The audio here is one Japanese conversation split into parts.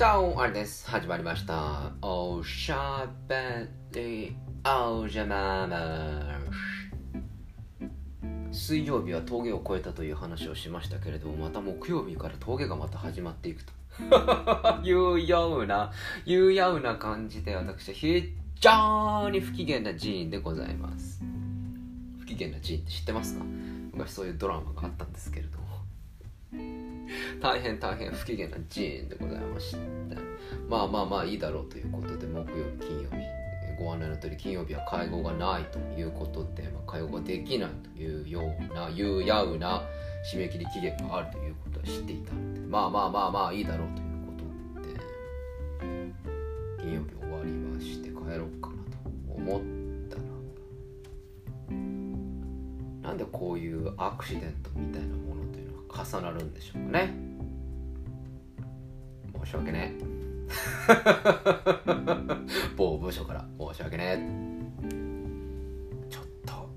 じゃあ、あれです。始まりました。おしゃべりおじゃまま水曜日は峠を越えたという話をしましたけれども、また木曜日から峠がまた始まっていくと。いうような、いうような感じで、私は非常に不機嫌な寺院でございます。不機嫌な寺院って知ってますか？昔そういうドラマがあったんですけれども。大変大変不機嫌な寺院でございまして。まあまあまあいいだろうということで木曜日金曜日ご案内の通り金曜日は会合がないということで、まあ、会合ができないというようないうやうな締め切り期限があるということは知っていたのでまあまあまあまあいいだろうということで金曜日終わりまして帰ろうかなと思ったらなんでこういうアクシデントみたいなものというのが重なるんでしょうかね。申し訳ねえ。某部署から申し訳ねえ。ちょっと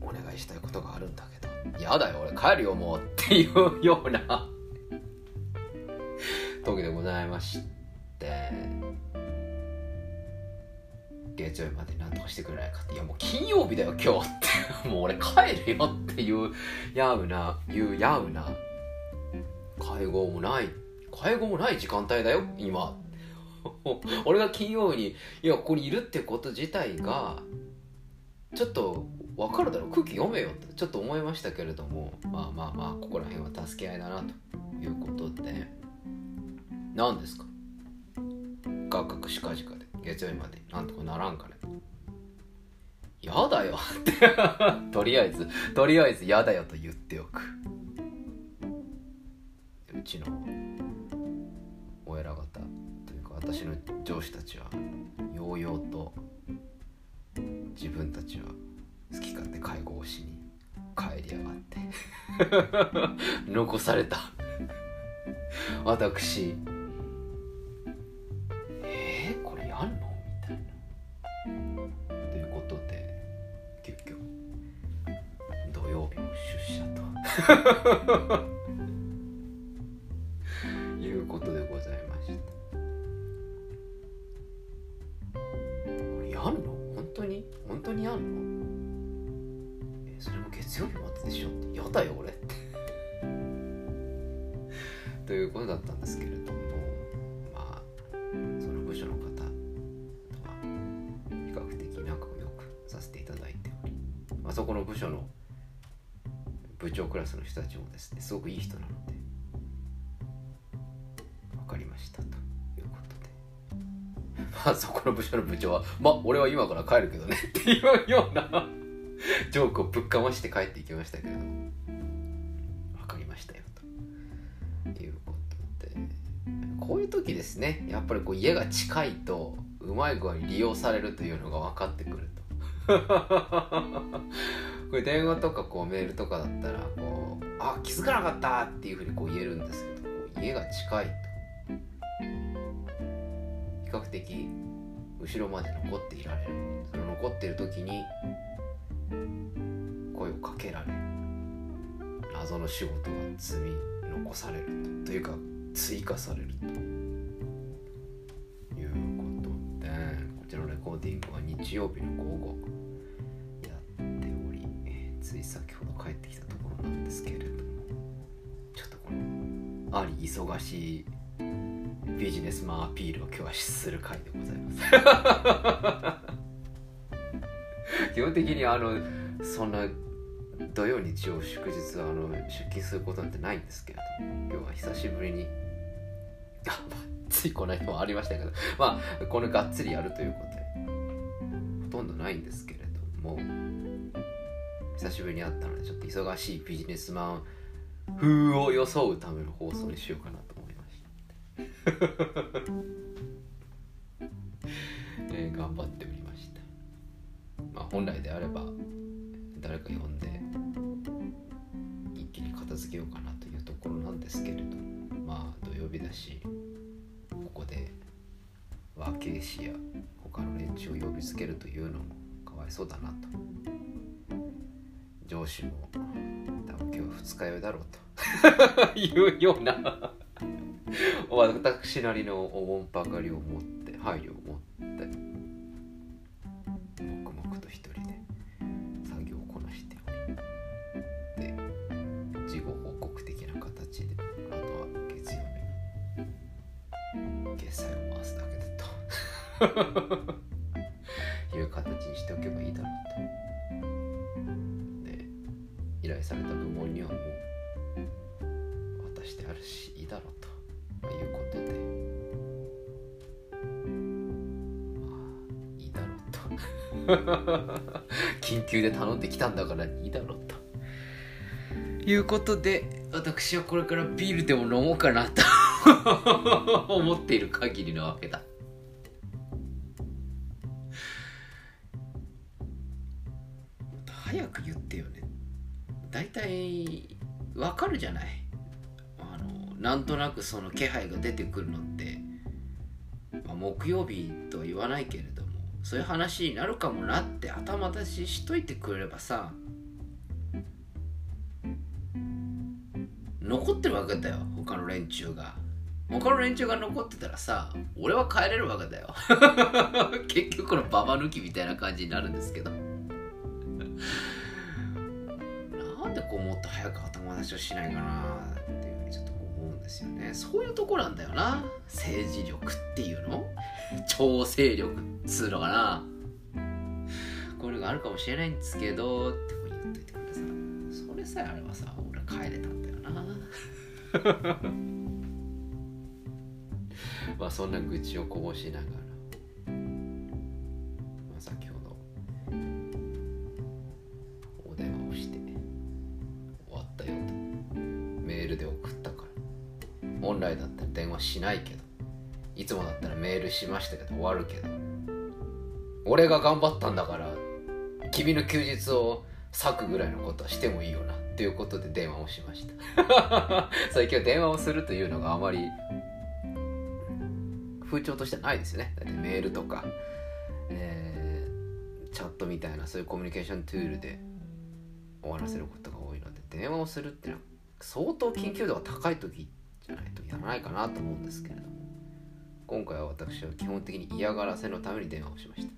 お願いしたいことがあるんだけどやだよ俺帰るよもうっていうような。時でございまして。月曜日までに何とかしてくれないかって。いやもう金曜日だよ今日って。もう俺帰るよっていうやうないうやうな。会合もない。会合もない時間帯だよ今。俺が金曜日にいやここにいるってこと自体がちょっと分かるだろう。空気読めよってちょっと思いましたけれども。まあまあまあここら辺は助け合いだなということで。何ですか？価格しかじかで。月曜日まで。なんとかならんかね。やだよ。っ てとりあえずとりあえずやだよと言っておく。うちのお偉方というか私の上司たちはようようと自分たちは好き勝手会合をしに帰りやがって。残された。私 いうことでございました。これやんの？本当に？本当にやんの？えそれも月曜日まででしょって。やだよ俺。っ てということだったんですけれどもまあその部署の方とは比較的仲良くさせていただいており、まあ、そこの部署の部長クラスの人たちもですねすごくいい人なので分かりましたということで。まあそこの部署の部長はまあ俺は今から帰るけどねっていうようなジョークをぶっかまして帰っていきましたけれども。分かりましたよということで。こういう時ですねやっぱりこう家が近いとうまい具合に利用されるというのが分かってくると。これ電話とかこうメールとかだったらこう「あ気づかなかった!」っていうふうにこう言えるんですけどこう家が近いと。比較的後ろまで残っていられる。その残ってる時に声をかけられる。謎の仕事が積み残されると。というか追加されると。いうことでこちらのレコーディングは日曜日の午後、つい先ほど帰ってきたところなんですけれどもちょっとこのあり忙しいビジネスマンアピールを今日はする回でございます。基本的にあのそんな土曜日曜祝日はあの出勤することなんてないんですけれども今日は久しぶりに、あ、ついこの間もありましたけど まあこのがっつりやるということでほとんどないんですけれども久しぶりに会ったのでちょっと忙しいビジネスマン風を装うための放送にしようかなと思いました、えー頑張っておりました。まあ本来であれば誰か呼んで一気に片付けようかなというところなんですけれどまあ土曜日だしここで和慶師や他の連中を呼びつけるというのもかわいそうだなと。上司も多分今日二日酔いだろうと。いうような。私なりのおもんぱかりを持って配慮を持って黙々と一人で作業をこなしておりで事後報告的な形であとは月曜日に決済を回すだけだと。いう形にしておけばいいだろうと。依頼された部門にはもう渡してあるしいいだろうと。あいうことで。まあいいだろうと。緊急で頼んできたんだからいいだろうと。いうことで私はこれからビールでも飲もうかなと。思っている限りなわけだ。早く言ってよね。大体わかるじゃない？あのなんとなくその気配が出てくるのって、まあ、木曜日とは言わないけれどもそういう話になるかもなって頭出ししといてくれればさ残ってるわけだよ他の連中が。他の連中が残ってたらさ俺は帰れるわけだよ。結局このババ抜きみたいな感じになるんですけど。こうもっと早く頭出しをしないかなっていうふうにちょっと思うんですよね。そういうとこなんだよな。政治力っていうの？調整力っつうのかな。こういうのがあるかもしれないんですけどってこう言っといてくれさそれさえあればさ俺帰れたんだよな。まあそんな愚痴をこぼしながら、本来だったら電話しないけどいつもだったらメールしましたけど終わるけど俺が頑張ったんだから君の休日を割くぐらいのことはしてもいいよなっていうことで電話をしました。最近は電話をするというのがあまり風潮としてないですよね。だってメールとか、えーチャットみたいなそういうコミュニケーションツールで終わらせることが多いので電話をするっていうのは相当緊急度が高い時ってじゃないとやらないかなと思うんですけれども。今回は私は基本的に嫌がらせのために電話をしまし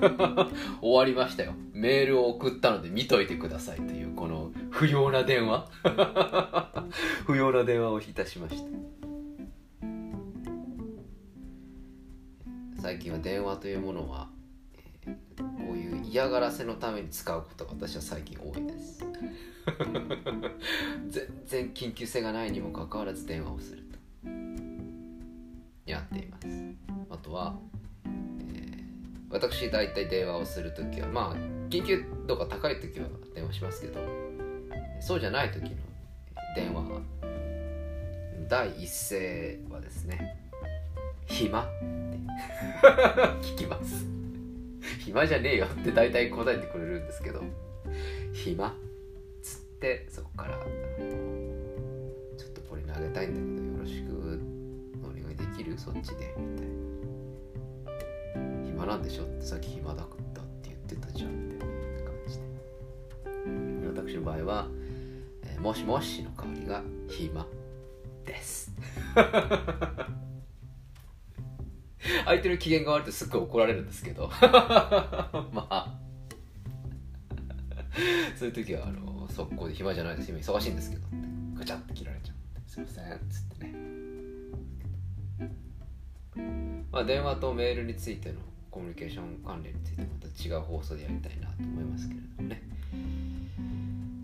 た。終わりましたよ。メールを送ったので見といてくださいというこの不要な電話。不要な電話をいたしました。最近は電話というものは、嫌がらせのために使うことが私は最近多いです。全然緊急性がないにもかかわらず電話をすると。やっています。あとは、えー私大体電話をするときはまあ緊急度が高いときは電話しますけどそうじゃない時の電話。は第一声はですね「暇?」って聞きます 暇じゃねえよって大体答えてくれるんですけど。暇？っつってそこからちょっとこれ投げたいんだけどよろしくお願いできる？そっちでみたいな。暇なんでしょ？ってさっき暇だったって言ってたじゃんみたいな感じで。私の場合は、えーもしもしの代わりが暇です。相手の機嫌が悪いとすっごい怒られるんですけど。まあ。そういう時はあの速攻で暇じゃないです。今忙しいんですけどってガチャって切られちゃうんですいませんっつってね。まあ電話とメールについてのコミュニケーション関連についてまた違う放送でやりたいなと思いますけれどもね。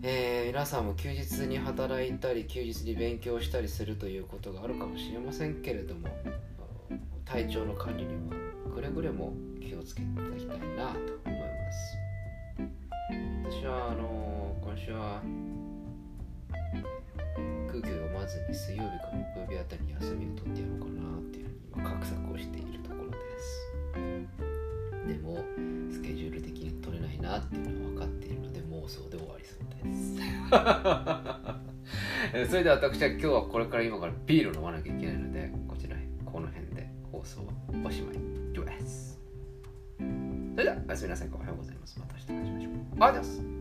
えー皆さんも休日に働いたり休日に勉強したりするということがあるかもしれませんけれども体調の管理にはくれぐれも気をつけていただきたいなと思います。私はあの今週は空気を読まずに水曜日か木曜日あたりに休みを取ってやろうかなっていうふうに今画策をしているところです。でもスケジュール的に取れないなっていうのは分かっているので妄想で終わりそうです。それでは私は今日はこれから今からビールを飲まなきゃいけないので放送はおしまいです。それではおやすみなさい。おはようございます。また明日お会いしましょう。ありがとうございます。